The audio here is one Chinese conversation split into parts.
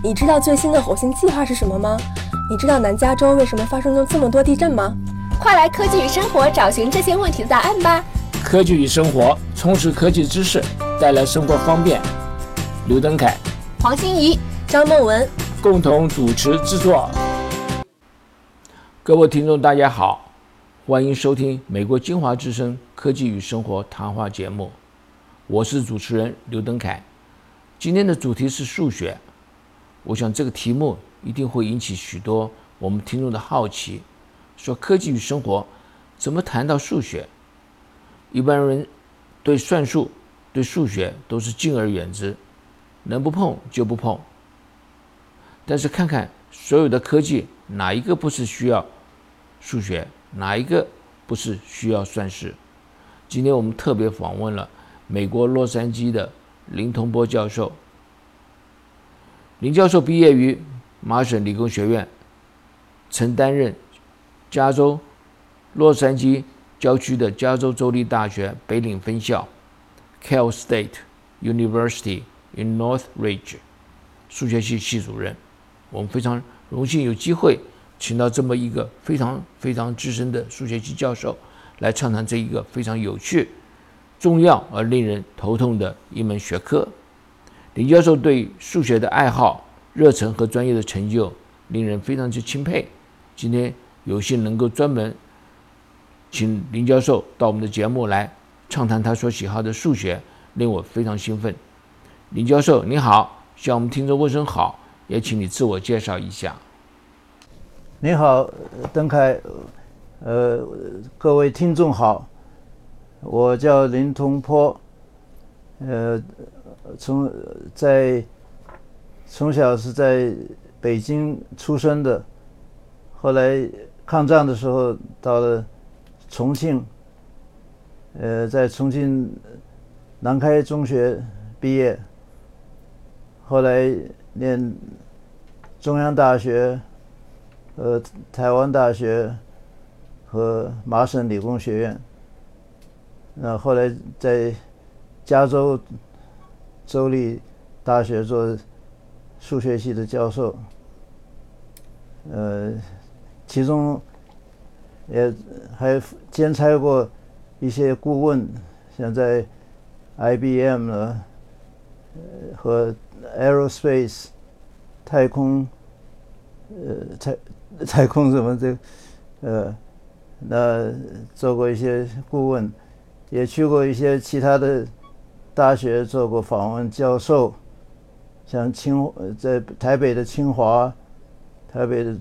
你知道最新的火星计划是什么吗？你知道南加州为什么发生了这么多地震吗？快来科技与生活找寻这些问题的答案吧！科技与生活，充实科技知识，带来生活方便。刘登凯、黄欣怡、张梦文共同主持制作。各位听众，大家好，欢迎收听美国精华之声科技与生活谈话节目，我是主持人刘登凯。今天的主题是数学，我想这个题目一定会引起许多我们听众的好奇。说科技与生活，怎么谈到数学？一般人对算术、对数学都是敬而远之，能不碰就不碰。但是看看所有的科技，哪一个不是需要数学？哪一个不是需要算式？今天我们特别访问了美国洛杉矶的。林同波教授，林教授毕业于麻省理工学院，曾担任加州洛杉矶郊区的加州州立大学北岭分校 （Cal State University in Northridge） 数学系系主任。我们非常荣幸有机会请到这么一个非常非常资深的数学系教授来畅谈这一个非常有趣。重要而令人头痛的一门学科，林教授对数学的爱好、热忱和专业的成就，令人非常之钦佩。今天有幸能够专门请林教授到我们的节目来畅谈他所喜好的数学，令我非常兴奋。林教授你好，向我们听众问声好，也请你自我介绍一下。你好，邓凯，呃，各位听众好。我叫林同坡，呃，从在从小是在北京出生的，后来抗战的时候到了重庆，呃，在重庆南开中学毕业，后来念中央大学、呃台湾大学和麻省理工学院。那后来在加州州立大学做数学系的教授，呃，其中也还兼差过一些顾问，像在 IBM 呢，和 Aerospace 太空，呃，太太空什么这，呃，那做过一些顾问。也去过一些其他的大学做过访问教授，像清在台北的清华、台北的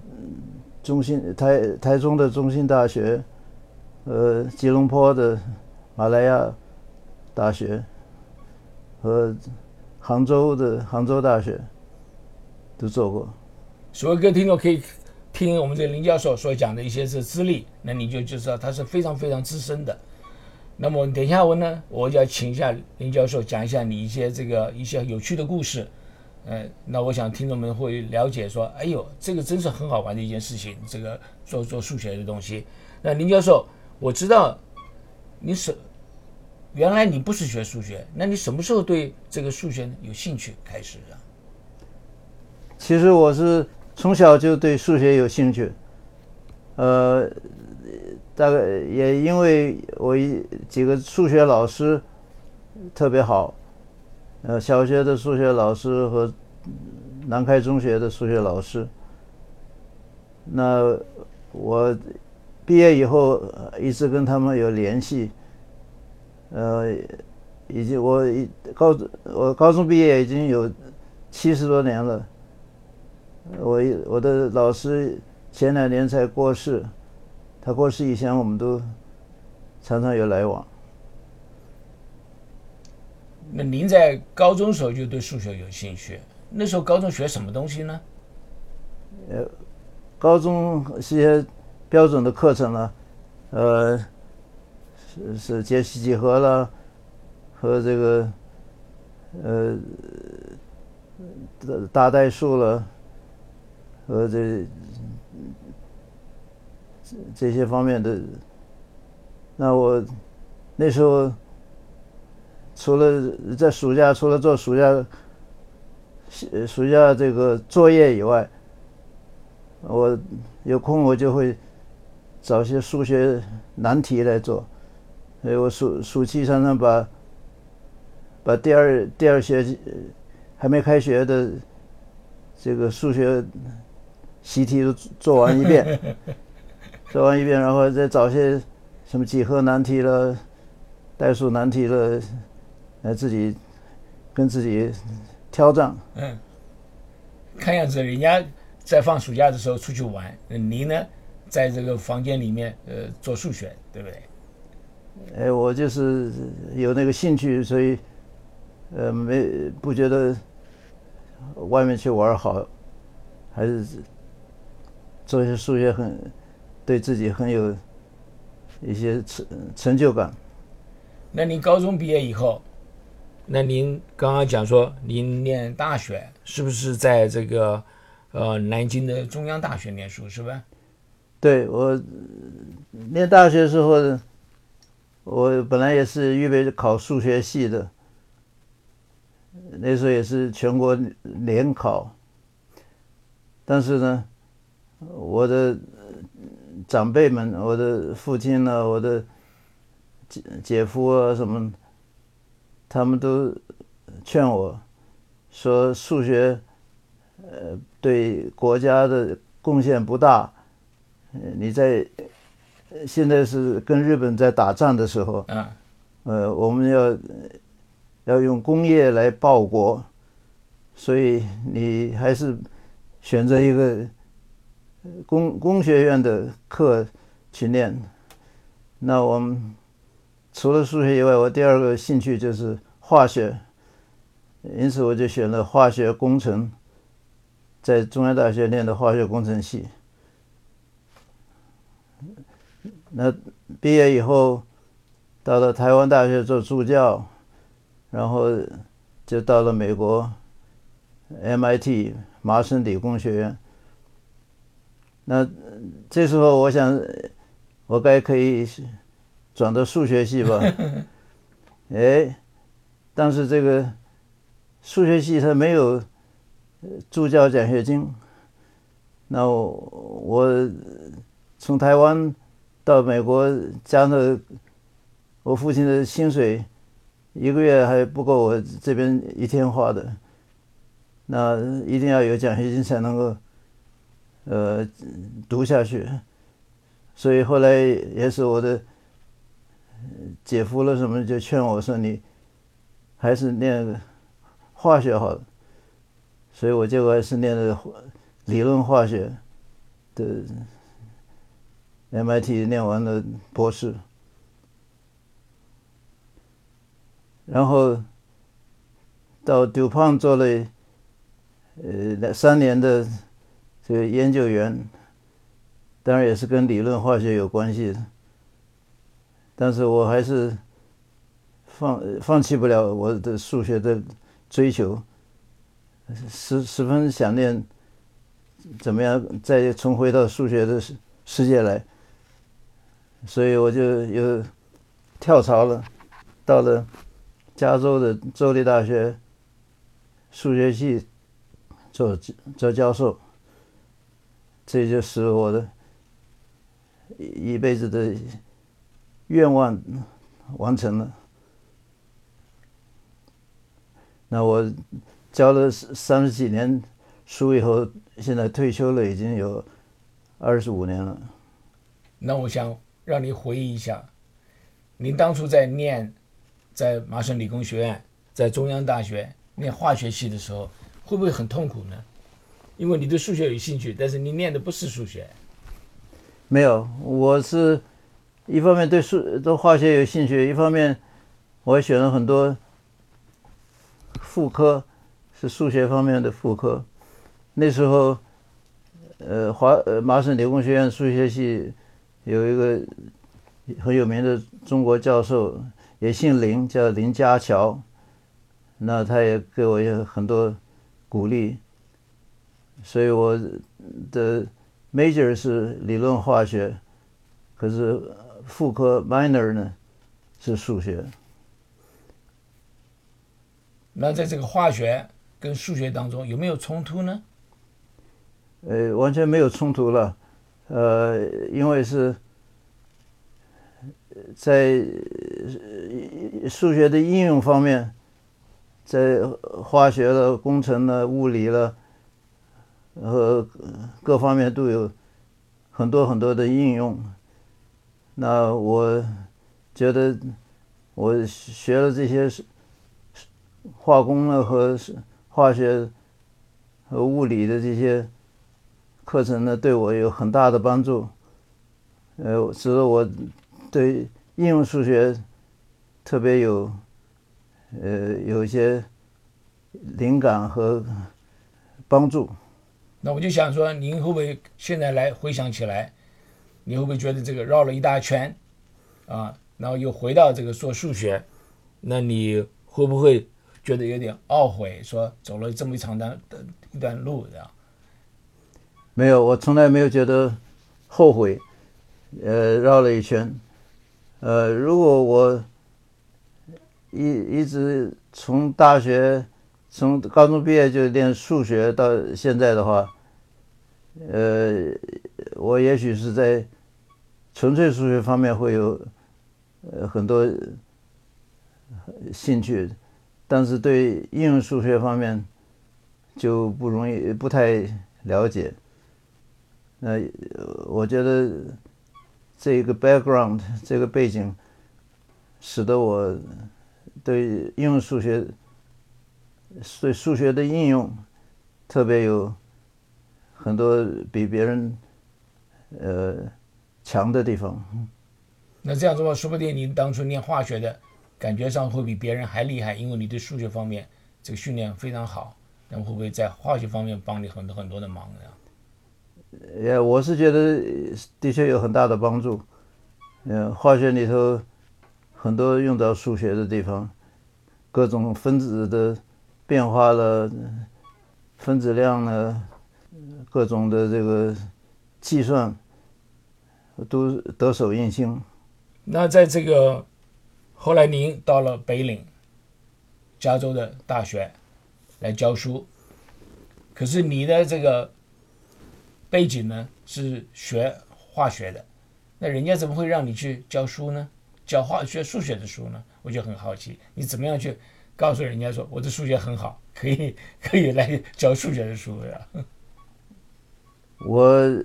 中心、台台中的中心大学，呃，吉隆坡的马来亚大学和杭州的杭州大学都做过。所有各位听众可以听我们这林教授所讲的一些是资历，那你就就知道他是非常非常资深的。那么等一下我呢，我就要请一下林教授讲一下你一些这个一些有趣的故事，嗯，那我想听众们会了解说，哎呦，这个真是很好玩的一件事情，这个做做数学的东西。那林教授，我知道你是原来你不是学数学，那你什么时候对这个数学有兴趣开始的？其实我是从小就对数学有兴趣，呃。大概也因为我一几个数学老师特别好，呃，小学的数学老师和南开中学的数学老师。那我毕业以后一直跟他们有联系，呃，已经我高我高中毕业已经有七十多年了。我我的老师前两年才过世。他过世以前，我们都常常有来往。那您在高中时候就对数学有兴趣？那时候高中学什么东西呢？呃，高中是些标准的课程了，呃，是是解析几何了，和这个呃大代数了，和这。这些方面的，那我那时候除了在暑假，除了做暑假暑假这个作业以外，我有空我就会找些数学难题来做。所以我暑暑期常常把把第二第二学期还没开学的这个数学习题都做完一遍，做完一遍，然后再找些什么几何难题了、代数难题了，来自己跟自己挑战。嗯，看样子人家在放暑假的时候出去玩，你呢在这个房间里面呃做数学，对不对？哎，我就是有那个兴趣，所以，呃，没不觉得外面去玩好，还是做一些数学很对自己很有一些成成就感。那您高中毕业以后，那您刚刚讲说您念大学，是不是在这个呃南京的中央大学念书，是吧？对我念大学的时候。我本来也是预备考数学系的，那时候也是全国联考，但是呢，我的长辈们，我的父亲呢，我的姐姐夫啊什么，他们都劝我说数学，呃，对国家的贡献不大，你在。现在是跟日本在打仗的时候，嗯，呃，我们要要用工业来报国，所以你还是选择一个工工学院的课去念。那我们除了数学以外，我第二个兴趣就是化学，因此我就选了化学工程，在中央大学念的化学工程系。那毕业以后，到了台湾大学做助教，然后就到了美国 MIT 麻省理工学院。那这时候我想，我该可以转到数学系吧？哎，但是这个数学系它没有助教奖学金。那我从台湾。到美国加上我父亲的薪水，一个月还不够我这边一天花的。那一定要有奖学金才能够，呃，读下去。所以后来也是我的姐夫了什么就劝我说：“你还是念化学好。”所以我结果还是念的理论化学的。MIT 念完了博士，然后到 DuPont 做了呃两三年的这个研究员，当然也是跟理论化学有关系的，但是我还是放放弃不了我的数学的追求，十十分想念怎么样再重回到数学的世世界来。所以我就又跳槽了，到了加州的州立大学数学系做做教授，这就使我的一辈子的愿望完成了。那我教了三十几年书以后，现在退休了，已经有二十五年了。那我想。让你回忆一下，您当初在念，在麻省理工学院，在中央大学念化学系的时候，会不会很痛苦呢？因为你对数学有兴趣，但是你念的不是数学。没有，我是一方面对数对化学有兴趣，一方面我选了很多副科，是数学方面的副科。那时候，呃，华呃麻省理工学院数学系。有一个很有名的中国教授，也姓林，叫林家乔。那他也给我有很多鼓励，所以我的 major 是理论化学，可是副科 minor 呢是数学。那在这个化学跟数学当中有没有冲突呢？呃，完全没有冲突了，呃，因为是在数学的应用方面，在化学了、工程了、物理了，和各方面都有很多很多的应用。那我觉得我学了这些化工了和化学和物理的这些。课程呢，对我有很大的帮助，呃，使得我对应用数学特别有，呃，有一些灵感和帮助。那我就想说，您会不会现在来回想起来，你会不会觉得这个绕了一大圈，啊，然后又回到这个做数学，那你会不会觉得有点懊悔，说走了这么一长的一段路，这样？没有，我从来没有觉得后悔，呃，绕了一圈，呃，如果我一一直从大学从高中毕业就练数学到现在的话，呃，我也许是在纯粹数学方面会有呃很多兴趣，但是对应用数学方面就不容易，不太了解。那我觉得这个 background 这个背景，使得我对应用数学、对数学的应用特别有很多比别人呃强的地方。那这样说，说不定你当初念化学的感觉上会比别人还厉害，因为你对数学方面这个训练非常好。那么会不会在化学方面帮你很多很多的忙呢？也，我是觉得的确有很大的帮助。嗯，化学里头很多用到数学的地方，各种分子的变化了，分子量呢，各种的这个计算都得手应心。那在这个后来，您到了北岭，加州的大学来教书，可是你的这个。背景呢是学化学的，那人家怎么会让你去教书呢？教化学、数学的书呢？我就很好奇，你怎么样去告诉人家说我的数学很好，可以可以来教数学的书呀？我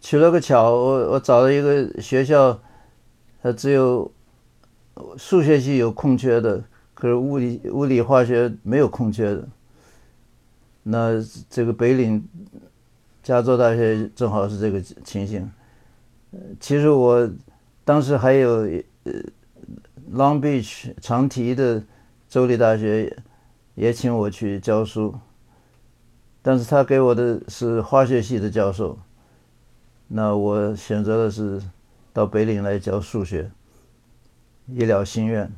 取了个巧，我我找了一个学校，它只有数学系有空缺的，可是物理、物理、化学没有空缺的。那这个北岭。加州大学正好是这个情形。其实我当时还有呃，Long Beach 长堤的州立大学也请我去教书，但是他给我的是化学系的教授，那我选择的是到北岭来教数学，一了心愿。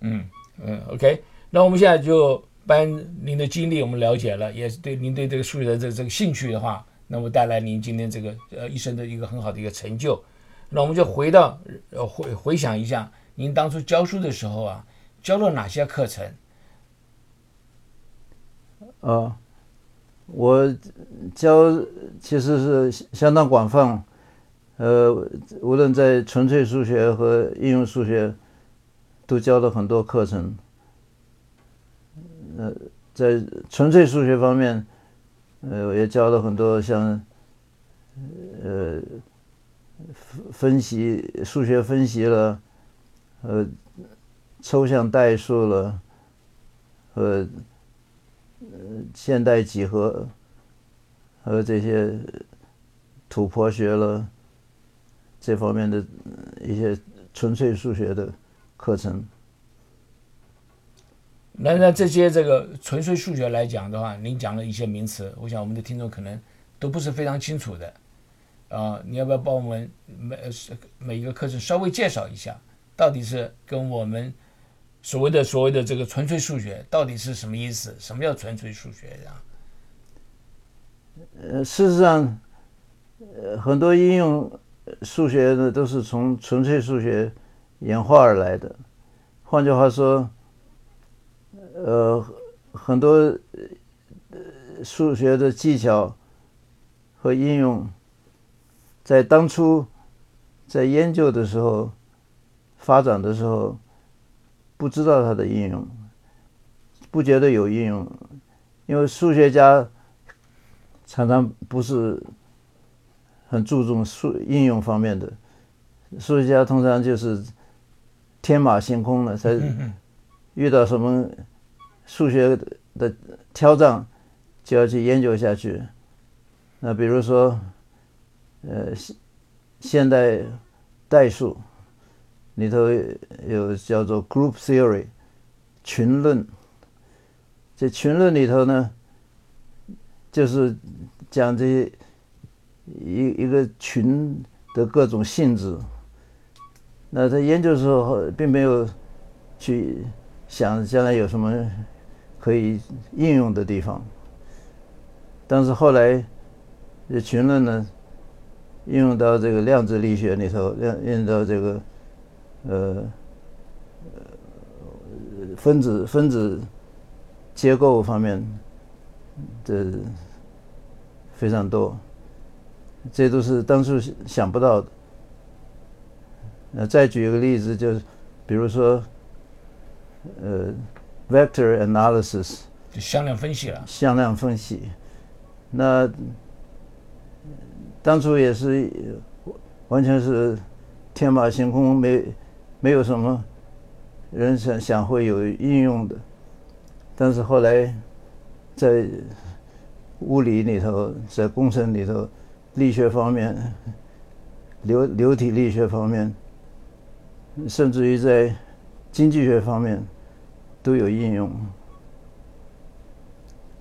嗯嗯，OK，那我们现在就。把您的经历我们了解了，也是对您对这个数学的这这个兴趣的话，那么带来您今天这个呃一生的一个很好的一个成就。那我们就回到呃回回想一下，您当初教书的时候啊，教了哪些课程？啊，我教其实是相当广泛，呃，无论在纯粹数学和应用数学，都教了很多课程。呃，在纯粹数学方面，呃，我也教了很多像，呃，分析数学分析了，呃，抽象代数了，呃和现代几何，和这些土坡学了这方面的一些纯粹数学的课程。那那这些这个纯粹数学来讲的话，您讲了一些名词，我想我们的听众可能都不是非常清楚的，啊，你要不要帮我们每每一个课程稍微介绍一下，到底是跟我们所谓的所谓的这个纯粹数学到底是什么意思？什么叫纯粹数学呀？呃，事实上，呃，很多应用数学呢都是从纯粹数学演化而来的，换句话说。呃，很多呃数学的技巧和应用，在当初在研究的时候、发展的时候，不知道它的应用，不觉得有应用，因为数学家常常不是很注重数应用方面的，数学家通常就是天马行空的，才遇到什么数学的挑战，就要去研究下去。那比如说，呃，现现代代数里头有叫做 group theory 群论，这群论里头呢，就是讲这些一一个群的各种性质。那他研究的时候并没有去想将来有什么可以应用的地方，但是后来这群论呢，应用到这个量子力学里头，应用到这个呃分子分子结构方面的非常多，这都是当初想不到的。那再举一个例子，就是比如说，呃，vector analysis 就向量分析了。向量分析，那当初也是完全是天马行空，没没有什么人想想会有应用的，但是后来在物理里头，在工程里头，力学方面，流流体力学方面。甚至于在经济学方面都有应用，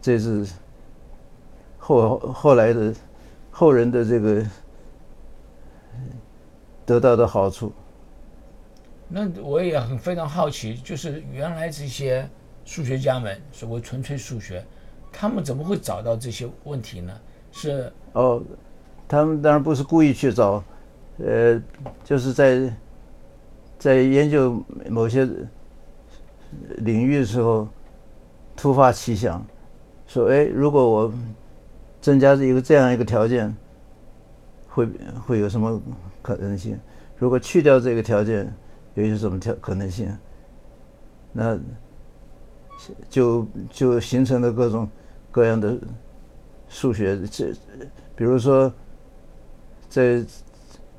这是后后来的后人的这个得到的好处。那我也很非常好奇，就是原来这些数学家们，所谓纯粹数学，他们怎么会找到这些问题呢？是哦，他们当然不是故意去找，呃，就是在。在研究某些领域的时候，突发奇想，说：“哎，如果我增加一个这样一个条件，会会有什么可能性？如果去掉这个条件，有些什么条可能性？那就就形成了各种各样的数学。这比如说，在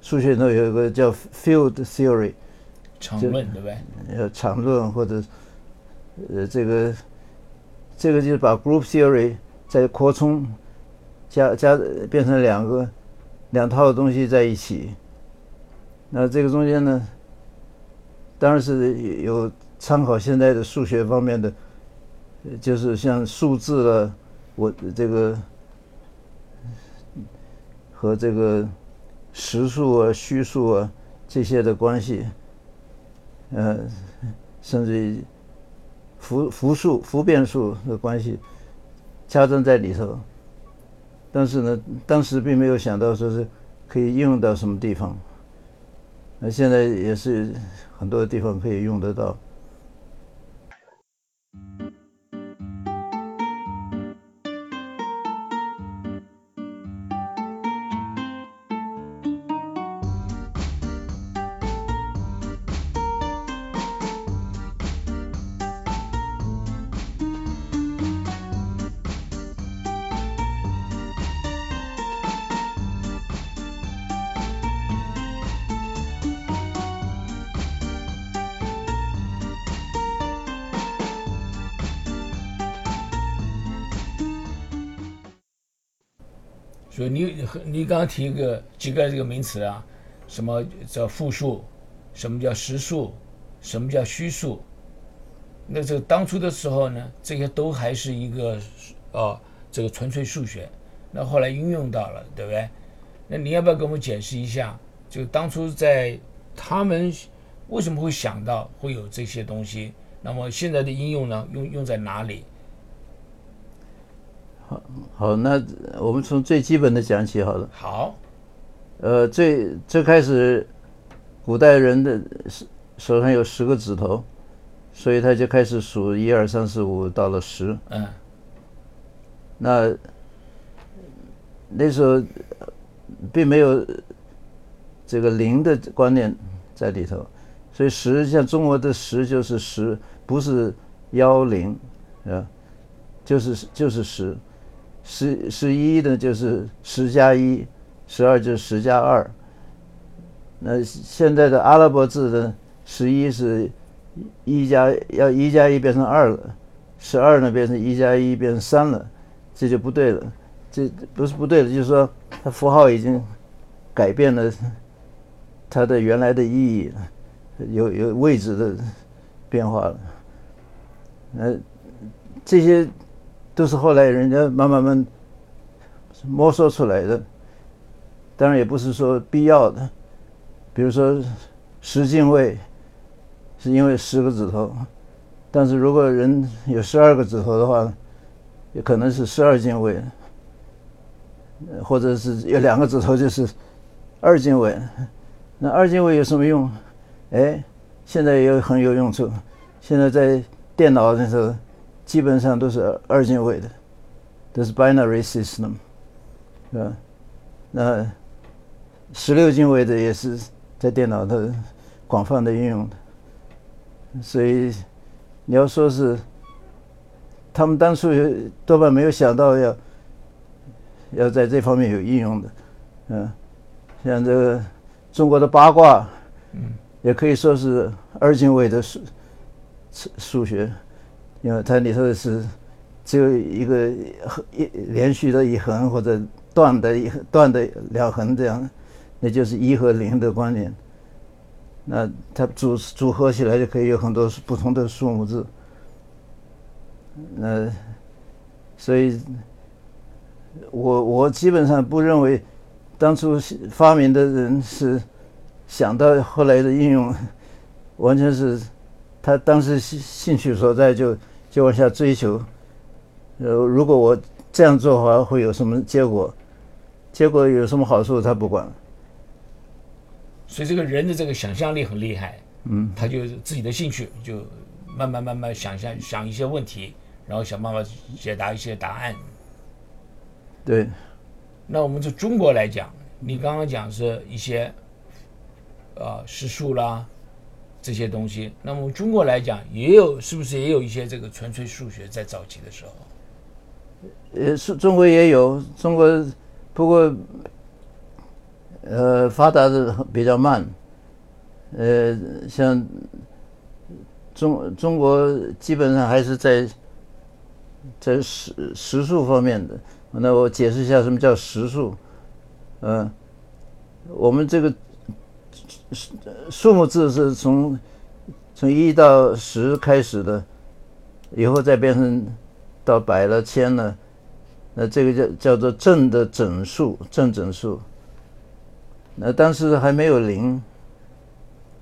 数学中有一个叫 field theory。”场论对不对？呃，场论或者呃，这个这个就是把 group theory 再扩充，加加变成两个两套东西在一起。那这个中间呢，当然是有参考现在的数学方面的，就是像数字了，我这个和这个实数啊、虚数啊这些的关系。呃，甚至于复复数、复变数的关系加增在里头，但是呢，当时并没有想到说是可以应用到什么地方。那现在也是很多地方可以用得到。所以你你刚刚提一个几个这个名词啊，什么叫复数，什么叫实数，什么叫虚数？那这个当初的时候呢，这些都还是一个哦，这个纯粹数学。那后来应用到了，对不对？那你要不要给我们解释一下？就当初在他们为什么会想到会有这些东西？那么现在的应用呢，用用在哪里？好，好，那我们从最基本的讲起好了。好，呃，最最开始，古代人的手手上有十个指头，所以他就开始数一二三四五到了十。嗯那那时候并没有这个零的观念在里头，所以十像中国的十就是十，不是幺零啊，就是就是十，十十一呢就是十加一，十二就是十加二。那现在的阿拉伯字的十一是一加要一加一变成二了，十二呢变成一加一变成三了。这就不对了，这不是不对了，就是说它符号已经改变了它的原来的意义了，有有位置的变化了。那，这些都是后来人家慢慢慢摸索出来的，当然也不是说必要的。比如说十进位是因为十个指头，但是如果人有十二个指头的话。也可能是十二进位，或者是有两个指头就是二进位。那二进位有什么用？哎，现在也有很有用处。现在在电脑的时候，基本上都是二进位的，都是 binary system，是吧？那十六进位的也是在电脑的广泛的应用的。所以你要说是。他们当初多半没有想到要要在这方面有应用的，嗯，像这个中国的八卦，嗯，也可以说是二进位的数数数学，因为它里头是只有一个一连续的一横或者断的一断的两横这样，那就是一和零的关联，那它组组合起来就可以有很多不同的数目字。那，所以，我我基本上不认为，当初发明的人是想到后来的应用，完全是他当时兴兴趣所在，就就往下追求。呃，如果我这样做的话，会有什么结果？结果有什么好处，他不管。所以这个人的这个想象力很厉害，嗯，他就自己的兴趣，就慢慢慢慢想象想一些问题。然后想办法解答一些答案。对。那我们就中国来讲，你刚刚讲是一些，呃，实数啦，这些东西。那么中国来讲，也有是不是也有一些这个纯粹数学在早期的时候？呃，是中国也有，中国不过，呃，发达的比较慢。呃，像中中国基本上还是在。在实实数方面的，那我解释一下什么叫实数。嗯，我们这个数数目字是从从一到十开始的，以后再变成到百了、千了，那这个叫叫做正的整数，正整数。那当时还没有零，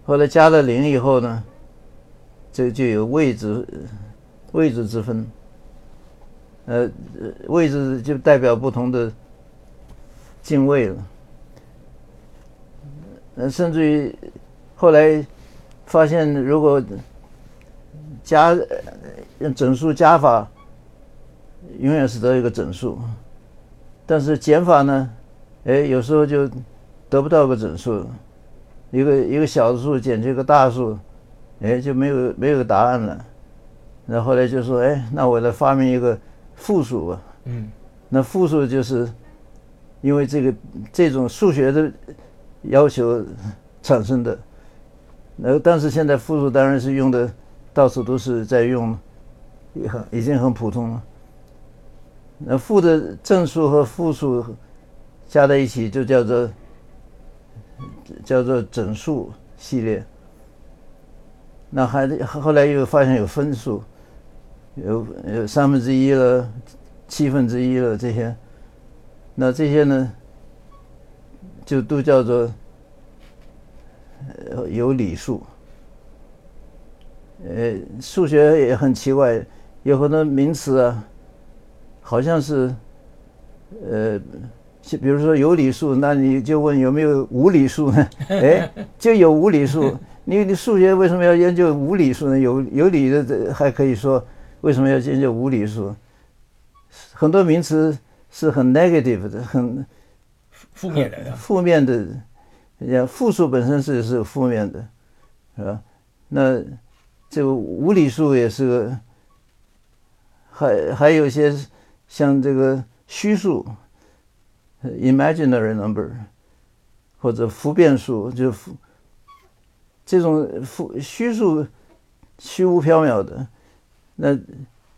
后来加了零以后呢，这就有位置位置之分。呃，位置就代表不同的进位了。呃，甚至于后来发现，如果加用整数加法，永远是得一个整数；但是减法呢，哎，有时候就得不到个整数，一个一个小数减去一个大数，哎，就没有没有个答案了。那后来就说，哎，那我来发明一个。负数吧，嗯，那负数就是因为这个这种数学的要求产生的。那但是现在复数当然是用的到处都是在用，也很已经很普通了。那负的正数和负数加在一起就叫做叫做整数系列。那还后来又发现有分数。有有三分之一了，七分之一了这些，那这些呢，就都叫做有理数。呃，数学也很奇怪，有很多名词啊，好像是，呃，比如说有理数，那你就问有没有无理数呢？哎，就有无理数，你你数学为什么要研究无理数呢？有有理的还可以说，为什么要研究无理数？很多名词是很 negative 的，很负面的，负面的，像复数本身是是负面的，是吧？那这个无理数也是个，还还有些像这个虚数，imaginary number，或者复变数，就复这种复虚数，虚无缥缈的，那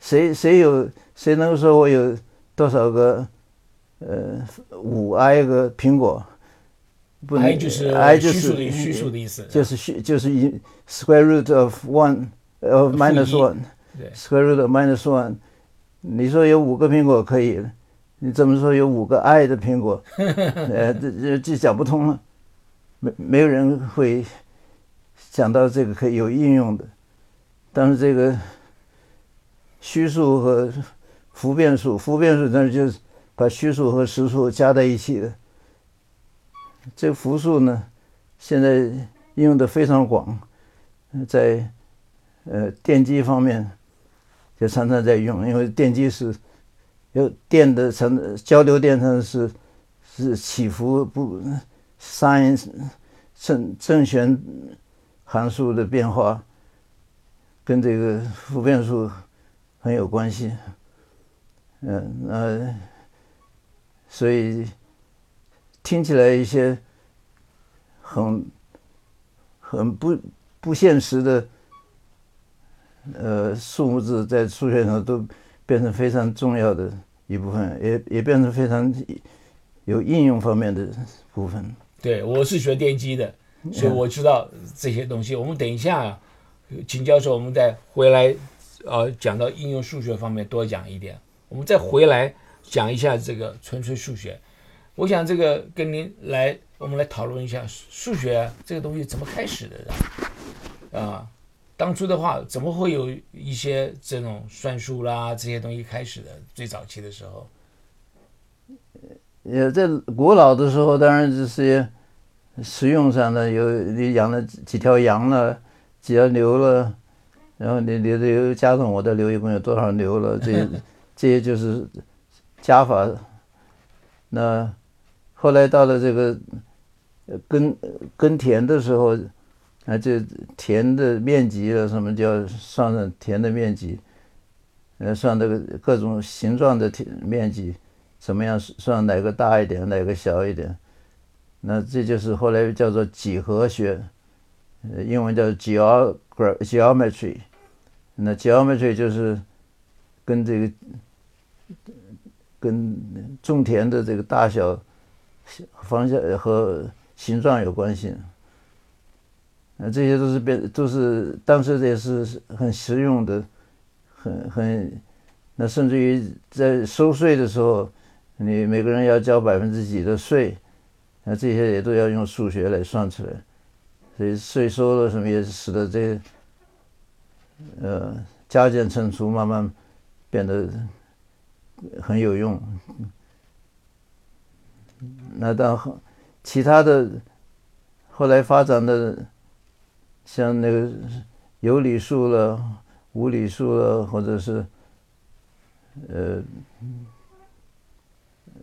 谁谁有谁能说我有多少个呃五 i 个苹果？不能 i 就是 i 就是虚数的意思，就是虚就是一 square root of one of minus one square root of minus one。你说有五个苹果可以，你怎么说有五个 i 的苹果？呃，这这这讲不通了，没没有人会想到这个可以有应用的。但是这个虚数和复变数，复变数那就是把虚数和实数加在一起的。这个复数呢，现在应用的非常广，在呃电机方面就常常在用，因为电机是有电的成交流电上是是起伏不 sin 正正弦函数的变化跟这个复变数很有关系，嗯那所以听起来一些很很不不现实的呃数字，在数学上都变成非常重要的一部分，也也变成非常有应用方面的部分。对，我是学电机的，所以我知道这些东西。我们等一下，啊秦教授，我们再回来，呃，讲到应用数学方面多讲一点。我们再回来讲一下这个纯粹数学。我想这个跟您来，我们来讨论一下数学这个东西怎么开始的啊？当初的话，怎么会有一些这种算术啦这些东西开始的？最早期的时候，也在古老的时候，当然这些实用上的有你养了几条羊了，几条牛了，然后你你的牛加上我的牛，一共有多少牛了？这些这些就是加法。那后来到了这个耕耕田的时候，啊，这田的面积了，什么叫算上田的面积？呃，算这个各种形状的田面积。怎么样算哪个大一点，哪个小一点？那这就是后来叫做几何学，呃，英文叫 geog geometry。那 geometry 就是跟这个跟种田的这个大小、方向和形状有关系。那这些都是变，都是当时也是很实用的，很很，那甚至于在收税的时候。你每个人要交百分之几的税，那这些也都要用数学来算出来，所以税收了什么也使得这呃加减乘除慢慢变得很有用。那到其他的后来发展的，像那个有理数了、无理数了，或者是呃。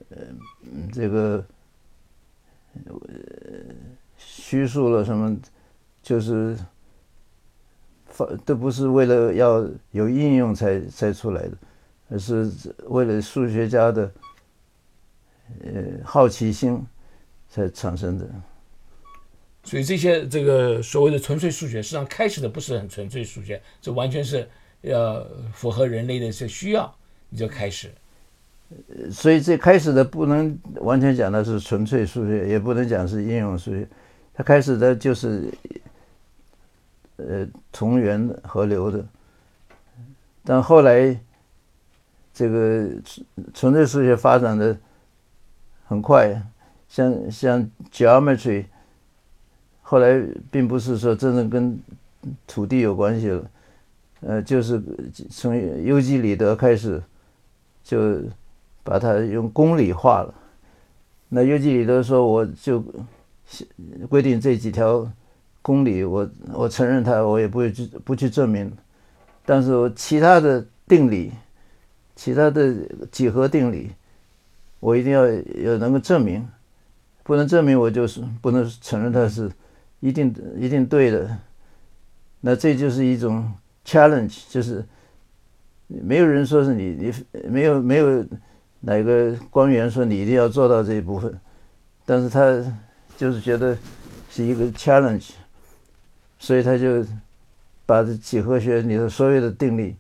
呃，这个虚数了什么，就是发都不是为了要有应用才才出来的，是为了数学家的呃好奇心才产生的。所以这些这个所谓的纯粹数学，实际上开始的不是很纯粹数学，这完全是要符合人类的一些需要，你就开始。所以这开始的不能完全讲的是纯粹数学，也不能讲是应用数学。它开始的就是呃同源河流的，但后来这个纯纯粹数学发展的很快，像像 geometry，后来并不是说真正跟土地有关系了，呃，就是从尤几里得开始就。把它用公理化了。那尤几里得说，我就规定这几条公理，我我承认它，我也不会去不去证明。但是我其他的定理，其他的几何定理，我一定要要能够证明。不能证明，我就是不能承认它是一定一定对的。那这就是一种 challenge，就是没有人说是你你没有没有哪个官员说你一定要做到这一部分，但是他就是觉得是一个 challenge，所以他就把这几何学里的所有的定理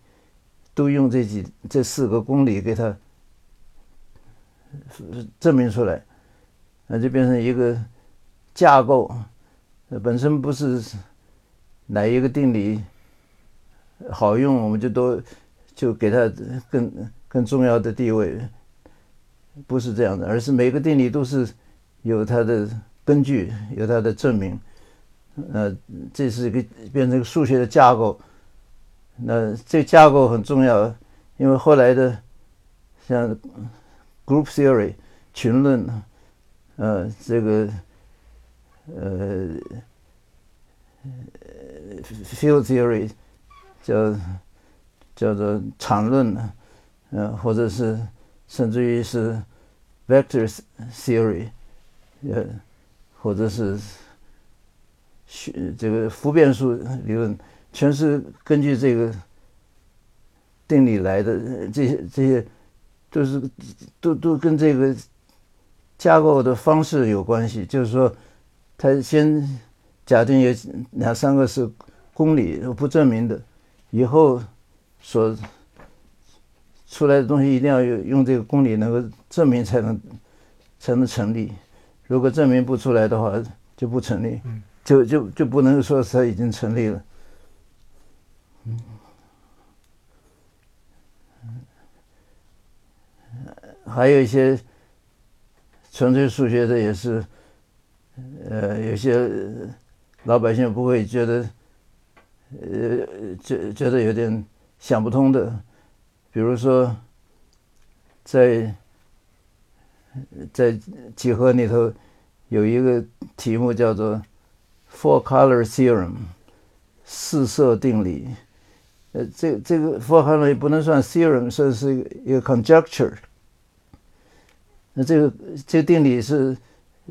都用这几这四个公理给它证明出来。那就变成一个架构，本身不是哪一个定理好用，我们就都就给它更更重要的地位，不是这样的，而是每个定理都是有它的根据，有它的证明。呃，这是一个变成一个数学的架构。那这架构很重要，因为后来的像 group theory 群论。呃，这个呃，field theory 叫叫做场论，呃，或者是甚至于是 vector theory，呃，或者是这个复变数理论，全是根据这个定理来的。这些这些都是都都跟这个。架构的方式有关系，就是说，他先假定有两三个是公理不证明的，以后所出来的东西一定要用用这个公理能够证明才能才能成立。如果证明不出来的话，就不成立，就就就不能说它已经成立了。还有一些。纯粹数学的也是，呃，有些老百姓不会觉得，呃，觉觉得有点想不通的，比如说，在在几何里头有一个题目叫做 Four Color Theorem，四色定理，呃，这这个 Four Color 也不能算 theorem，算是一个 conjecture。那这个这个定理是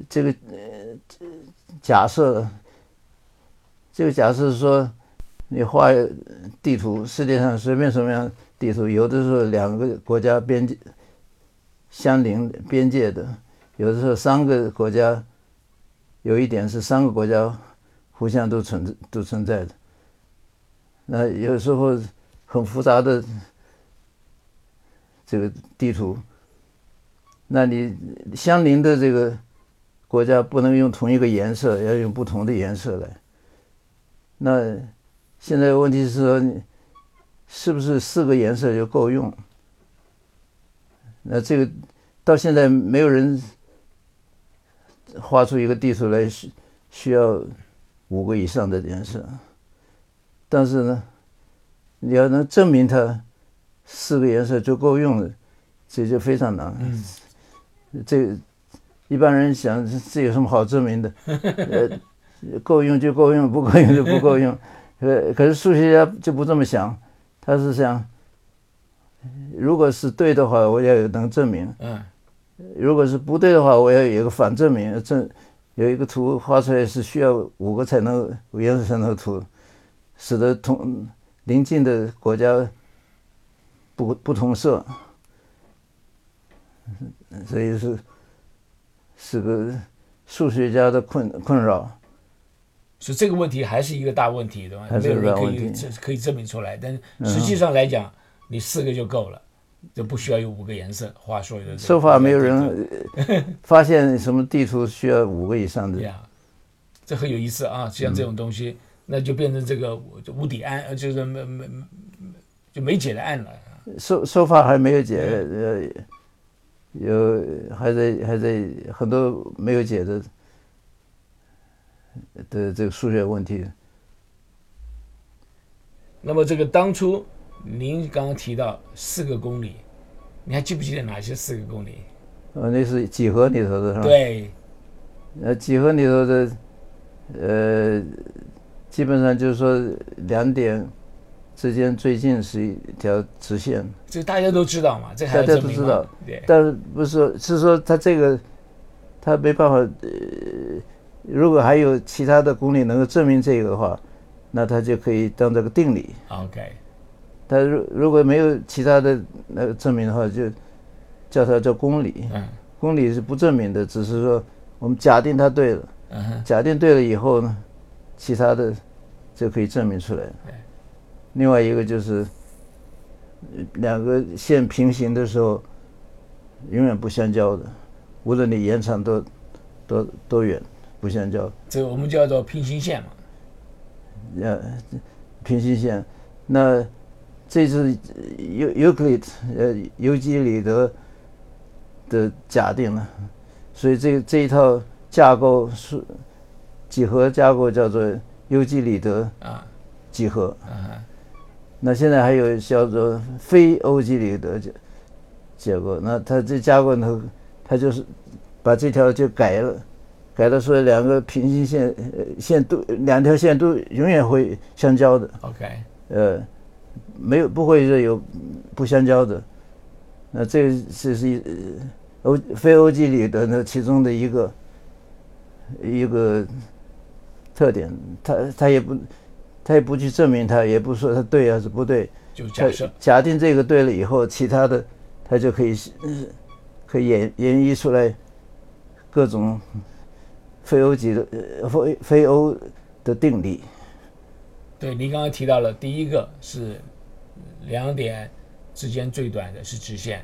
这个呃假设，这个假设是说，你画地图，世界上随便什么样地图，有的时候两个国家边界相邻边界的，有的时候三个国家有一点是三个国家互相都存都存在的，那有时候很复杂的这个地图。那你相邻的这个国家不能用同一个颜色，要用不同的颜色来。那现在问题是说，是不是四个颜色就够用？那这个到现在没有人画出一个地图来需需要五个以上的颜色。但是呢，你要能证明它四个颜色就够用了，这就非常难。这一般人想，这有什么好证明的？呃，够用就够用，不够用就不够用。呃，可是数学家就不这么想，他是想，如果是对的话，我要有能证明；嗯，如果是不对的话，我要有一个反证明。证有一个图画出来是需要五个才能五颜色才能图，使得同邻近的国家不不同色。所以是是个数学家的困困扰，所以这个问题还是一个大问题，对吧？没有人可以证可以证明出来，但实际上来讲，你四个就够了，就不需要有五个颜色画所有的。说法没有人发现什么地图需要五个以上的。呀，这很有意思啊！像这种东西，那就变成这个无底案，就是没没就没解的案了。说说法还没有解，呃。有还在还在很多没有解的的这个数学问题。那么这个当初您刚刚提到四个公里，你还记不记得哪些四个公里？呃，那是几何里头的是吧？对。呃，几何里头的呃，基本上就是说两点之间最近是一条直线，这大家都知道嘛，这大家都知道。对，但是不是说是说他这个他没办法，呃，如果还有其他的公理能够证明这个的话，那他就可以当这个定理。OK，但如如果没有其他的那个证明的话，就叫它叫公理。嗯。公理是不证明的，只是说我们假定它对了，嗯，假定对了以后呢，其他的就可以证明出来。另外一个就是呃两个线平行的时候，永远不相交的，无论你延长多多多远，不相交。这个我们叫做平行线嘛。呃，平行线。那这是尤尤克里呃尤基里德的假定了，所以这这一套架构是几何架构叫做尤基里德啊几何。那现在还有叫做非欧几里得结结构，那它这架构呢，它就是把这条就改了，改了说两个平行线呃线都两条线都永远会相交的，，OK，呃，没有不会是有不相交的。那这个是是欧非欧几里得呢其中的一个一个特点，它它也不他也不去证明他，也不说他对还是不对，就假设假定这个对了以后，其他的他就可以呃可以演演绎出来各种非欧级的呃非非欧的定理。对您刚刚提到了，第一个是两点之间最短的是直线，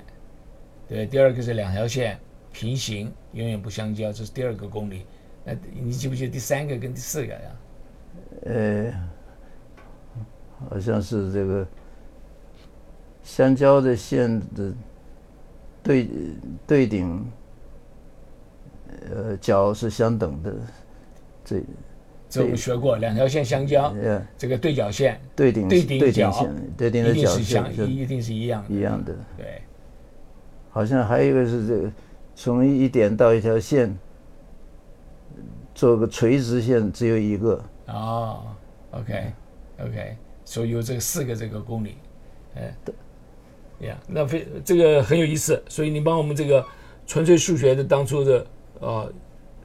对，第二个是两条线平行，永远不相交，这是第二个公理。那你记不记得第三个跟第四个呀？呃，好像是这个相交的线的对对顶，呃，角是相等的，这这我们学过，两条线相交，呃这个对角线对顶对顶角对顶线对顶的角是相一一定是一样的，一样的。对，好像还有一个是这个，从一点到一条线，做个垂直线只有一个，哦，OK OK，所以有这个四个这个公理，哎，对呀，那非这个很有意思，所以你帮我们这个纯粹数学的当初的呃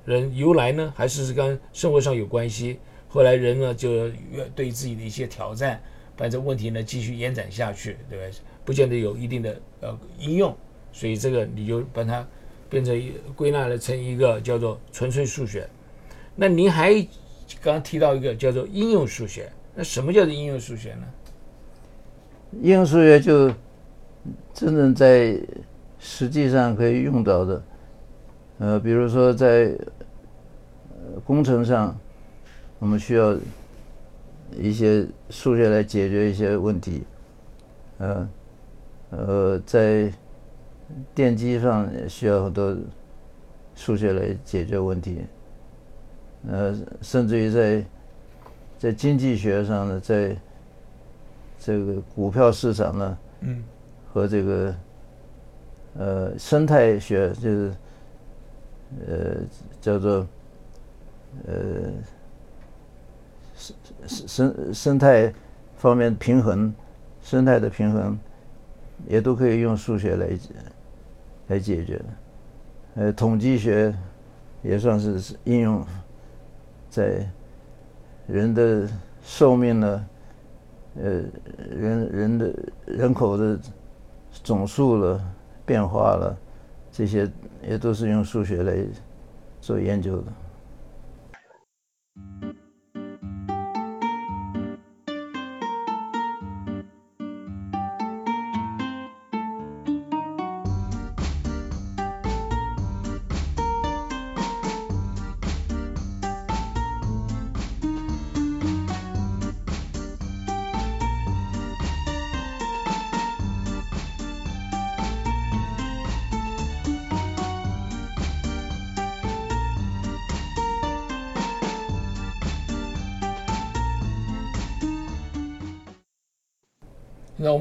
人由来呢，还是跟生活上有关系？后来人呢就越对自己的一些挑战，把这问题呢继续延展下去，对吧？不见得有一定的呃应用，所以这个你就把它变成一归纳了成一个叫做纯粹数学。那您还刚刚提到一个叫做应用数学，那什么叫做应用数学呢？应用数学就真正在实际上可以用到的，呃，比如说在工程上，我们需要一些数学来解决一些问题，呃，呃，在电机上需要很多数学来解决问题，呃，甚至于在在经济学上呢，在这个股票市场呢，嗯，和这个呃生态学就是呃叫做呃生生生生态方面平衡，生态的平衡也都可以用数学来解来解决的。呃，统计学也算是应用在人的寿命呢。呃，人人的人口的总数了、变化了，这些也都是用数学来做研究的。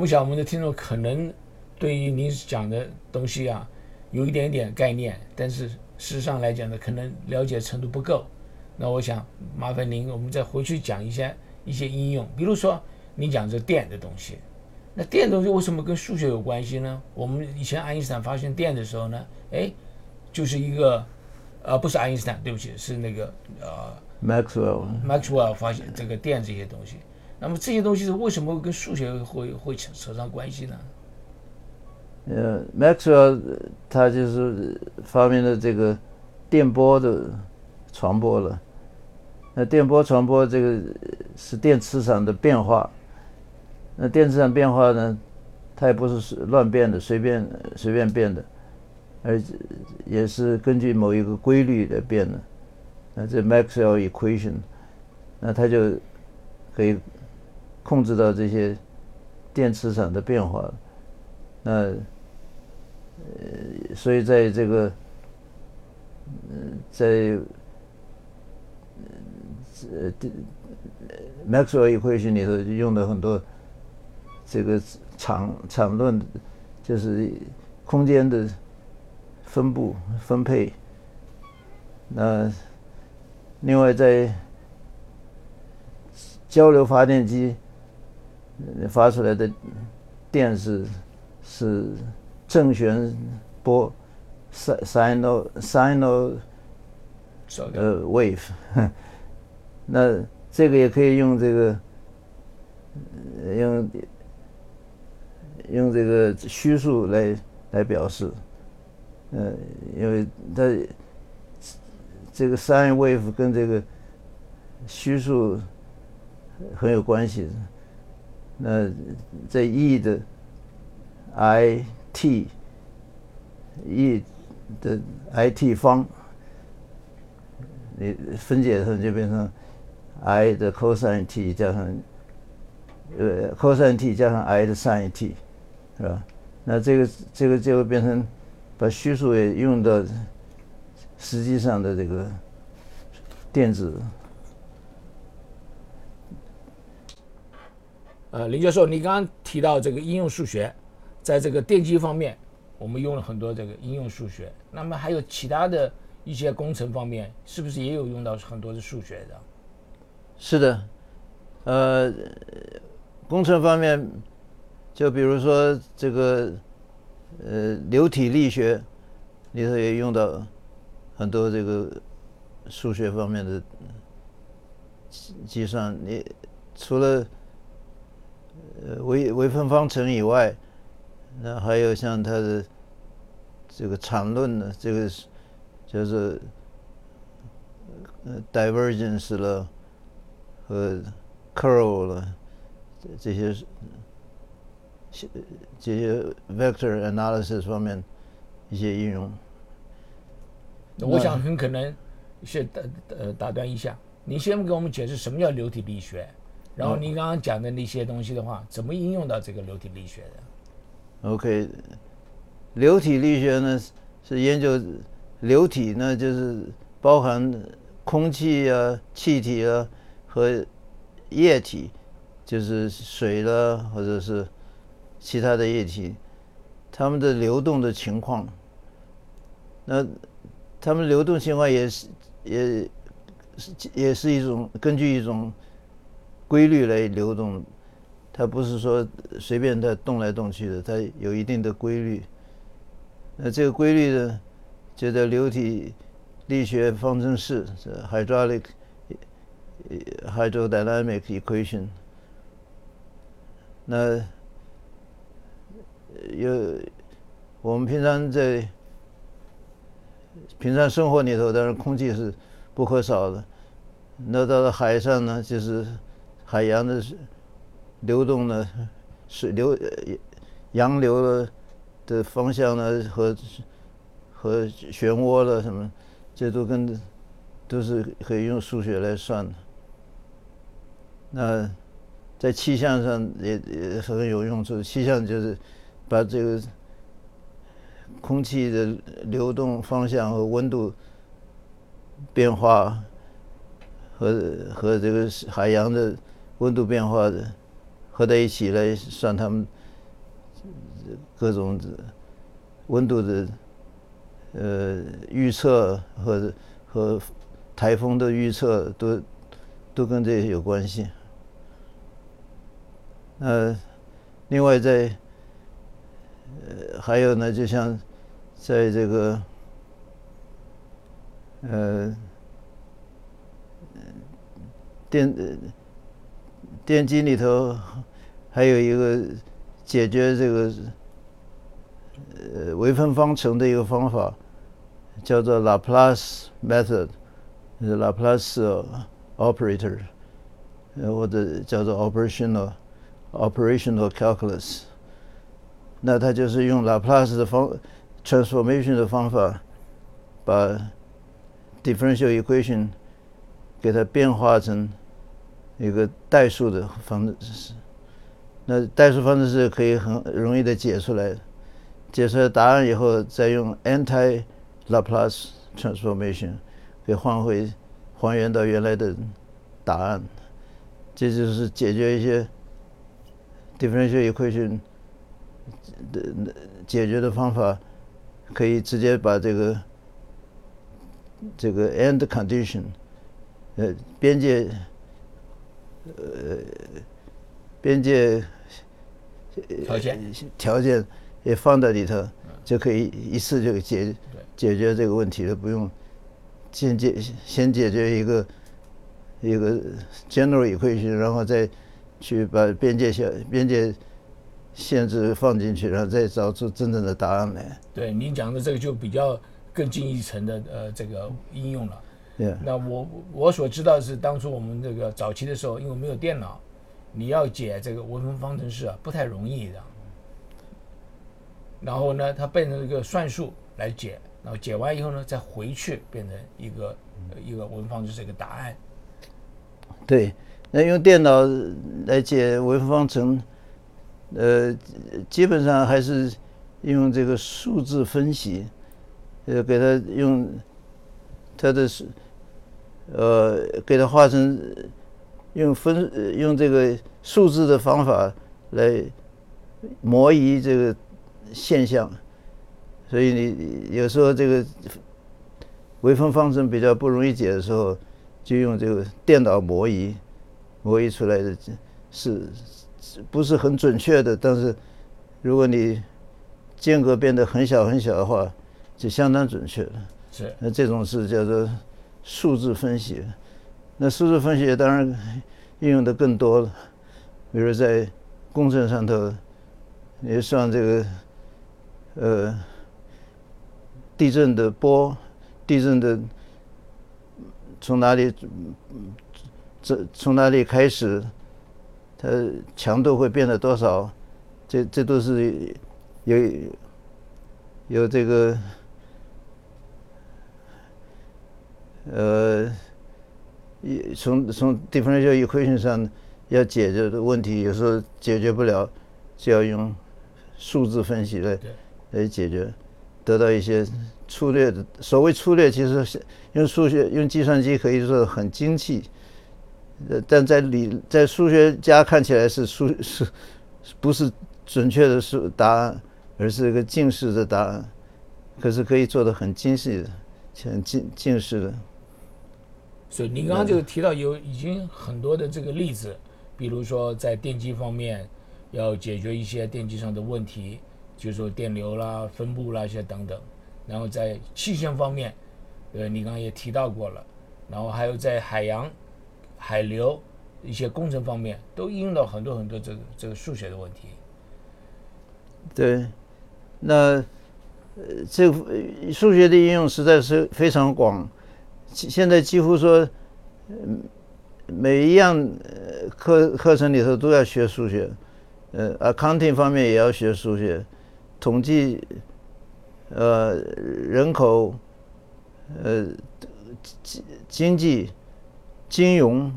我们想，我们的听众可能对于您讲的东西啊，有一点点概念，但是事实上来讲呢，可能了解程度不够。那我想麻烦您，我们再回去讲一些一些应用，比如说你讲这电的东西，那电东西为什么跟数学有关系呢？我们以前爱因斯坦发现电的时候呢，哎，就是一个，呃，不是爱因斯坦，对不起，是那个呃 Maxwell Maxwell 发现这个电这些东西。那么这些东西是为什么跟数学会会扯扯上关系呢？呃，Maxwell 他就是发明了这个电波的传播了。那电波传播这个是电磁场的变化。那电磁场变化呢，它也不是乱变的，随便随便变的，而也是根据某一个规律来变的。那这 Maxwell equation，那它就可以控制到这些电磁场的变化。那呃，所以在这个，嗯，在呃，Maxwell equation 里头用的很多这个场场论，就是空间的分布分配。那另外在交流发电机发出来的电是是。正弦波，sino sino，呃，wave，那这个也可以用这个用用这个虚数来来表示，呃，因为它这个 sine wave 跟这个虚数很有关系，那在 E 的 I。t e 的 i t 方，你分解的时候就变成 i 的 cosine t 加上呃 cosine t 加上 i 的 sin t，是吧？那这个这个就会变成把虚数也用到实际上的这个电子。呃，林教授，你刚刚提到这个应用数学。在这个电机方面，我们用了很多这个应用数学。那么还有其他的一些工程方面，是不是也有用到很多的数学的？是的，呃，工程方面，就比如说这个呃流体力学里头也用到很多这个数学方面的计算。你除了呃微微分方程以外，那还有像它的这个场论呢，这个就是呃 divergence 了和 curl 了这些这些 vector analysis 方面一些应用。我想很可能先打呃打断一下，你先给我们解释什么叫流体力学，然后你刚刚讲的那些东西的话，怎么应用到这个流体力学的？OK，流体力学呢是研究流体，呢就是包含空气啊、气体啊和液体，就是水了或者是其他的液体，它们的流动的情况。那它们流动情况也是也是也是一种根据一种规律来流动。它不是说随便它动来动去的，它有一定的规律。那这个规律呢，就在流体力学方程式，是 hydraulic hydrodynamic equation。那有我们平常在平常生活里头，当然空气是不可少的。那到了海上呢，就是海洋的。流动的水流，洋流的的方向呢和和漩涡了什么，这都跟都是可以用数学来算的。那在气象上也也很有用处。气象就是把这个空气的流动方向和温度变化和和这个海洋的温度变化的。合在一起来算他们各种温度的呃预测和和台风的预测都都跟这些有关系。呃，另外在呃还有呢，就像在这个呃电呃电机里头，还有一个解决这个呃微分方程的一个方法，叫做 Laplace method，Laplace operator，或者叫做 operational。operational calculus，那它就是用 Laplace 的方 transformation 的方法，把 differential equation 给它变化成一个代数的方式。那代数方程式可以很容易的解出来，解出来答案以后，再用 anti Laplace transformation 给换回还原到原来的答案。这就是解决一些。differential equation 的解决的方法，可以直接把这个这个 end condition，呃，边界，呃，边界条件条件也放在里头，就可以一次就解解决这个问题了，不用先解先解决一个一个 general equation，然后再。去把边界限边界限制放进去，然后再找出真正的答案来。对，您讲的这个就比较更进一层的呃这个应用了。对。那我我所知道是当初我们这个早期的时候，因为没有电脑，你要解这个微分方程式啊不太容易的。然后呢，它变成一个算术来解，然后解完以后呢，再回去变成一个一个微分方程式一个答案。对。那用电脑来解微分方程，呃，基本上还是用这个数字分析，呃，给它用它的是，呃，给它画成用分用这个数字的方法来模拟这个现象，所以你有时候这个微分方程比较不容易解的时候，就用这个电脑模拟。模拟出来的是不是很准确的？但是如果你间隔变得很小很小的话，就相当准确了。是。那这种是叫做数字分析。那数字分析当然应用的更多了，比如在工程上头，你算这个呃地震的波，地震的从哪里？这从哪里开始？它强度会变得多少？这这都是有有这个呃，从从 differential equation 上要解决的问题，有时候解决不了，就要用数字分析来来解决，得到一些粗略的。所谓粗略，其实是用数学、用计算机可以说很精细。呃，但在理在数学家看起来是数是，不是准确的数答案，而是一个近似的答案，可是可以做的很精细的，很近近似的。所以您刚刚就提到有已经很多的这个例子，比如说在电机方面要解决一些电机上的问题，就是说电流啦、分布啦一些等等，然后在气象方面，呃，你刚刚也提到过了，然后还有在海洋。海流一些工程方面都应用到很多很多这个这个数学的问题。对，那呃，这个数学的应用实在是非常广。现在几乎说，每一样课课程里头都要学数学，呃，accounting 方面也要学数学，统计，呃，人口，呃，经经济。金融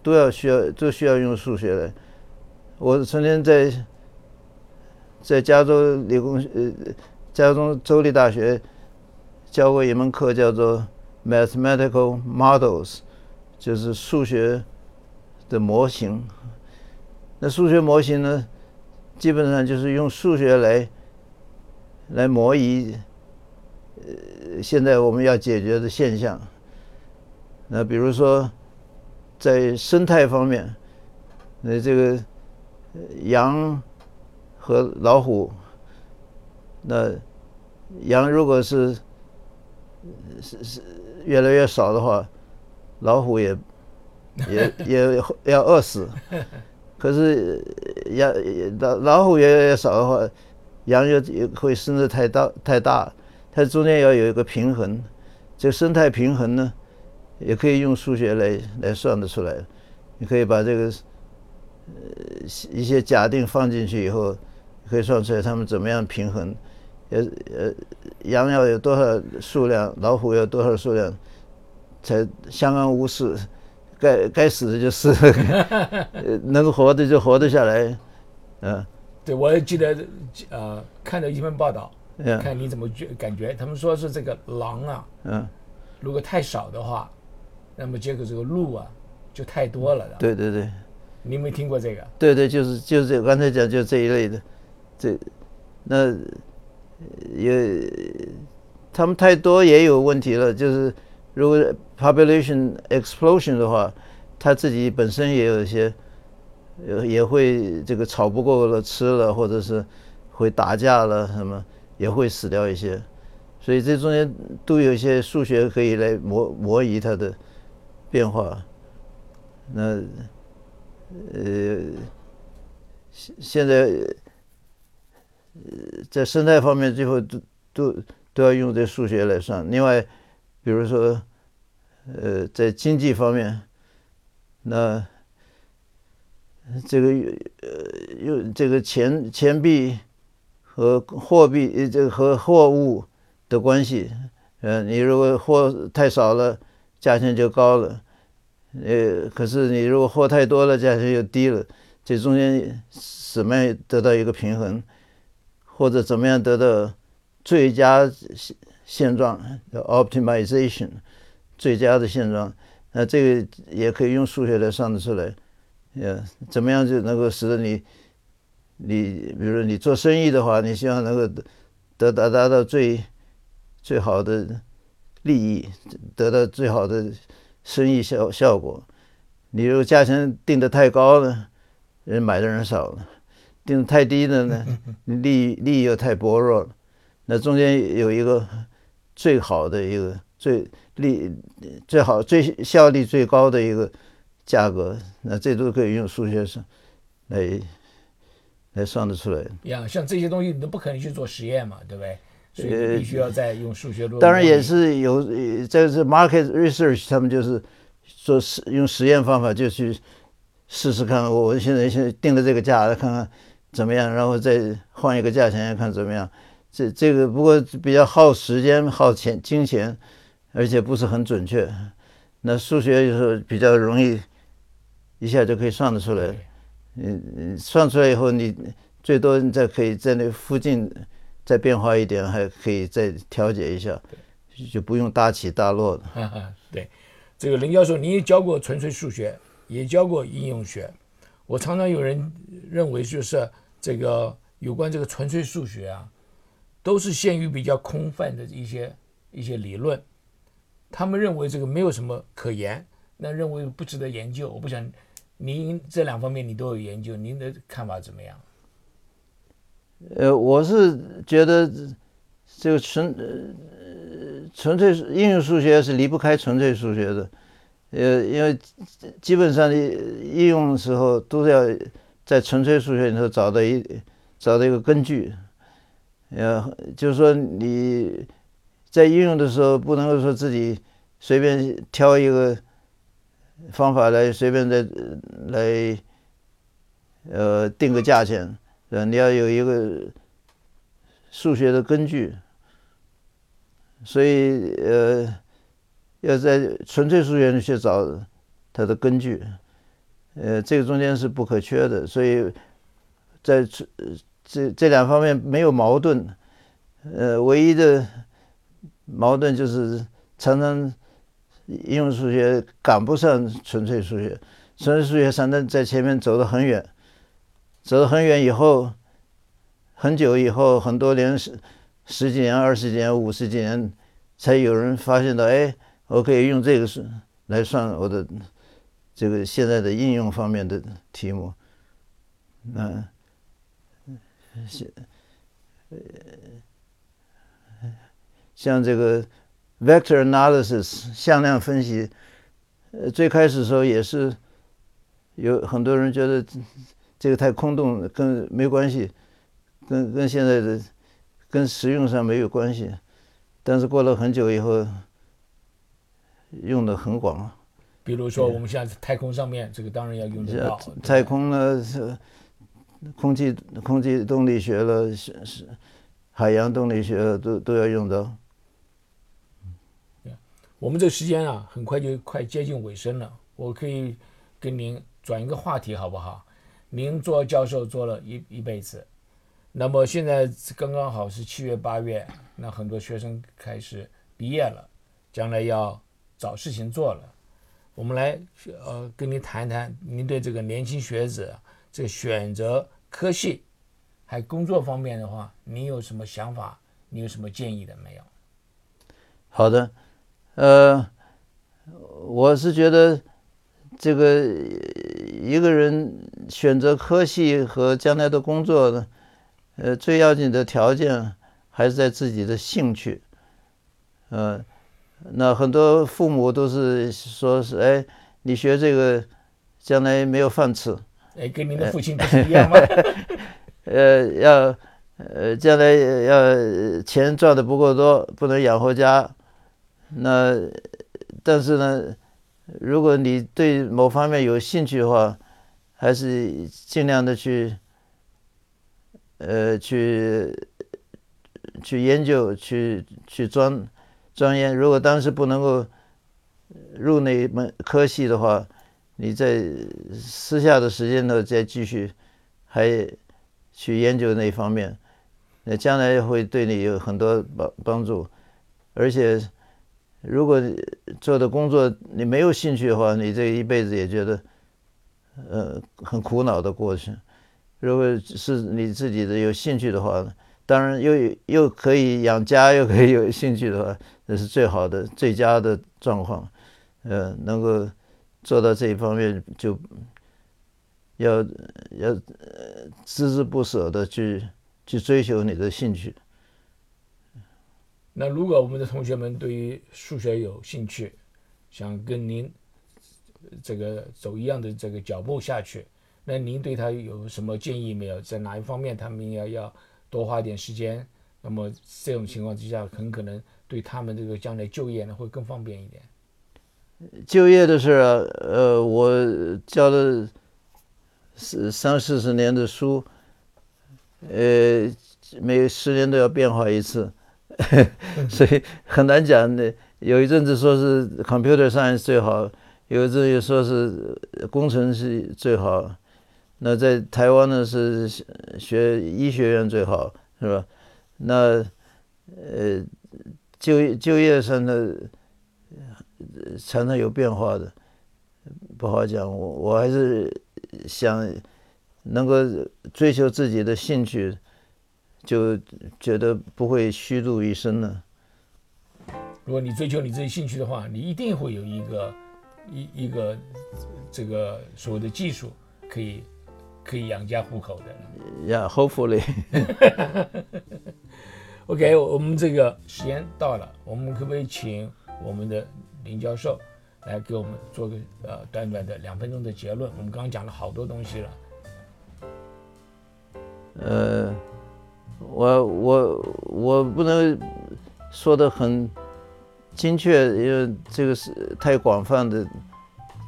都要需要都需要用数学的。我曾经在在加州理工呃加州州立大学教过一门课，叫做 Mathematical Models，就是数学的模型。那数学模型呢，基本上就是用数学来来模拟呃现在我们要解决的现象。那比如说在生态方面，那这个羊和老虎，那羊如果是是是越来越少的话，老虎也 也也要饿死。可是羊老老虎越来越少的话，羊又也会生的太大太大，它中间要有一个平衡。这个生态平衡呢，也可以用数学来来算得出来。你可以把这个呃一些假定放进去以后，可以算出来它们怎么样平衡。呃呃，羊要有多少数量，老虎有多少数量，才相安无事。该该死的就死，能活的就活得下来，嗯。对，我也记得，呃，看到一份报道，看你怎么觉感觉，他们说是这个狼啊，嗯，如果太少的话，那么结果这个鹿啊就太多了。对对对，你有没有听过这个？对对，就是就是这刚才讲就这一类的，这那也他们太多也有问题了，就是如果。population explosion 的话，他自己本身也有一些，呃，也会这个草不够了吃了，或者是会打架了什么，也会死掉一些，所以这中间都有一些数学可以来模模拟它的变化。那呃，现现在在生态方面，最后都都都要用这数学来算。另外，比如说。呃，在经济方面，那这个呃，用这个钱钱币和货币，这个和货物的关系，呃，你如果货太少了，价钱就高了，呃，可是你如果货太多了，价钱又低了，这中间怎么样得到一个平衡，或者怎么样得到最佳现现状，optimization。最佳的现状，那这个也可以用数学来算得出来，呃，怎么样就能够使得你，你比如你做生意的话，你希望能够得达达到最最好的利益，得到最好的生意效效果。你如果价钱定的太高了，人买的人少了；定的太低了呢，利利益又太薄弱了。那中间有一个最好的一个最。利最好、最效率最高的一个价格，那这都可以用数学算来来算得出来。呀，像这些东西你都不可能去做实验嘛，对不对？所以必须要再用数学。当然也是有，这是 market research，他们就是做实用实验方法，就去试试看。我现在先定了这个价，来看看怎么样，然后再换一个价钱看怎么样。这这个不过比较耗时间、耗钱、金钱。而且不是很准确，那数学有时候比较容易，一下就可以算得出来。嗯，算出来以后，你最多你再可以在那附近再变化一点，还可以再调节一下，就不用大起大落的。对，这个林教授，你也教过纯粹数学，也教过应用学。我常常有人认为，就是这个有关这个纯粹数学啊，都是限于比较空泛的一些一些理论。他们认为这个没有什么可言，那认为不值得研究。我不想，您这两方面你都有研究，您的看法怎么样？呃，我是觉得这个纯呃纯粹应用数学是离不开纯粹数学的，呃，因为基本上的应用的时候都要在纯粹数学里头找到一找到一个根据，呃，就是说你。在应用的时候，不能够说自己随便挑一个方法来随便的来呃定个价钱，呃，你要有一个数学的根据，所以呃要在纯粹数学里去找它的根据，呃，这个中间是不可缺的，所以在这这这两方面没有矛盾，呃，唯一的。矛盾就是常常应用数学赶不上纯粹数学，纯粹数学常常在前面走得很远，走得很远以后，很久以后，很多年十十几年、二十几年、五十几年，才有人发现到，哎，我可以用这个数来算我的这个现在的应用方面的题目。那像呃像这个 vector analysis 向量分析，呃，最开始的时候也是有很多人觉得这个太空洞，跟没关系，跟跟现在的跟实用上没有关系。但是过了很久以后，用的很广。比如说，我们现在太空上面，这个当然要用得到。太空呢是空气空气动力学了，是是海洋动力学了，都都要用到。我们这个时间啊，很快就快接近尾声了。我可以跟您转一个话题，好不好？您做教授做了一一辈子，那么现在刚刚好是七月八月，那很多学生开始毕业了，将来要找事情做了。我们来呃跟您谈谈，您对这个年轻学子这个选择科系还工作方面的话，您有什么想法？你有什么建议的没有？好的。呃，我是觉得这个一个人选择科系和将来的工作呢，呃，最要紧的条件还是在自己的兴趣。呃，那很多父母都是说是，哎，你学这个将来没有饭吃。哎，跟您的父亲不是一样吗？呃，要呃，将来要钱赚的不够多，不能养活家。那，但是呢，如果你对某方面有兴趣的话，还是尽量的去，呃，去去研究，去去钻钻研。如果当时不能够入那门科系的话，你在私下的时间呢，再继续还去研究那方面，那将来会对你有很多帮帮助，而且。如果做的工作你没有兴趣的话，你这一辈子也觉得，呃，很苦恼的过去。如果是你自己的有兴趣的话，当然又又可以养家，又可以有兴趣的话，这是最好的、最佳的状况。呃，能够做到这一方面，就要要孜孜不舍的去去追求你的兴趣。那如果我们的同学们对于数学有兴趣，想跟您这个走一样的这个脚步下去，那您对他有什么建议没有？在哪一方面他们要要多花点时间？那么这种情况之下，很可能对他们这个将来就业呢会更方便一点。就业的事啊，呃，我教了三四十年的书，呃，每十年都要变化一次。所以很难讲的。有一阵子说是 computer science 最好，有一阵又说是工程师最好。那在台湾呢是学医学院最好，是吧？那呃就就业上的常常有变化的，不好讲。我我还是想能够追求自己的兴趣。就觉得不会虚度一生呢。如果你追求你自己兴趣的话，你一定会有一个一一个这个所谓的技术，可以可以养家糊口的。Yeah, hopefully. OK，我们这个时间到了，我们可不可以请我们的林教授来给我们做个呃短短的两分钟的结论？我们刚刚讲了好多东西了。呃。我我我不能说的很精确，因为这个是太广泛的，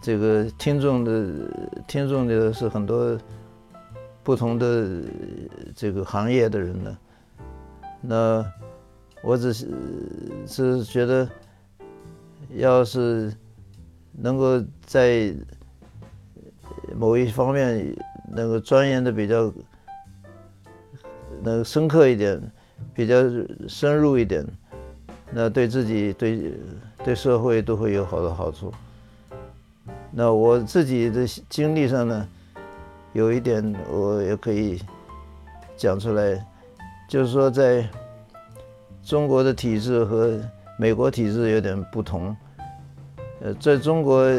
这个听众的听众的是很多不同的这个行业的人呢。那我只是是觉得，要是能够在某一方面能够钻研的比较。能深刻一点，比较深入一点，那对自己、对对社会都会有好的好处。那我自己的经历上呢，有一点我也可以讲出来，就是说，在中国的体制和美国体制有点不同。呃，在中国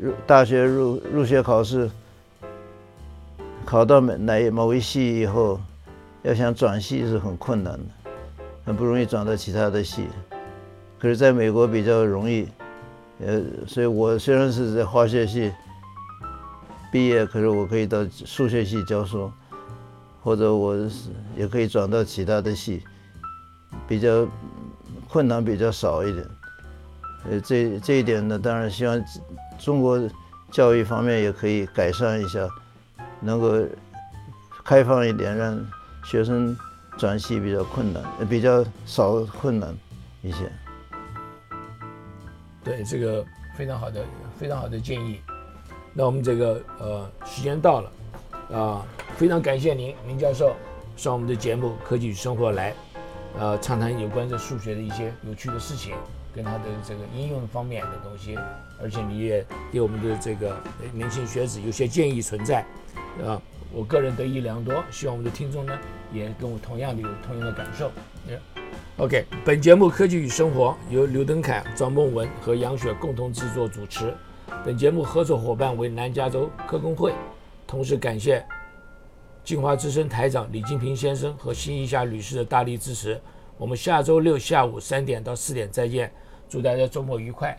入大学入入学考试考到哪哪某一系以后，要想转系是很困难的，很不容易转到其他的系。可是在美国比较容易，呃，所以我虽然是在化学系毕业，可是我可以到数学系教书，或者我也可以转到其他的系，比较困难比较少一点。呃，这这一点呢，当然希望中国教育方面也可以改善一下，能够开放一点，让学生转系比较困难，比较少困难一些。对，这个非常好的非常好的建议。那我们这个呃时间到了啊、非常感谢您林教授上我们的节目《科技与生活》来，呃畅谈有关这数学的一些有趣的事情，跟它的这个应用方面的东西，而且你也给我们的这个年轻学子有些建议存在，啊，我个人得益良多，希望我们的听众呢也跟我同样的有同样的感受。也 OK，本节目《科技与生活》由刘登凯、张梦文和杨雪共同制作主持。本节目合作伙伴为南加州科工会，同时感谢进华之声台长李金平先生和新一夏女士的大力支持。我们下周六下午三点到四点再见，祝大家周末愉快，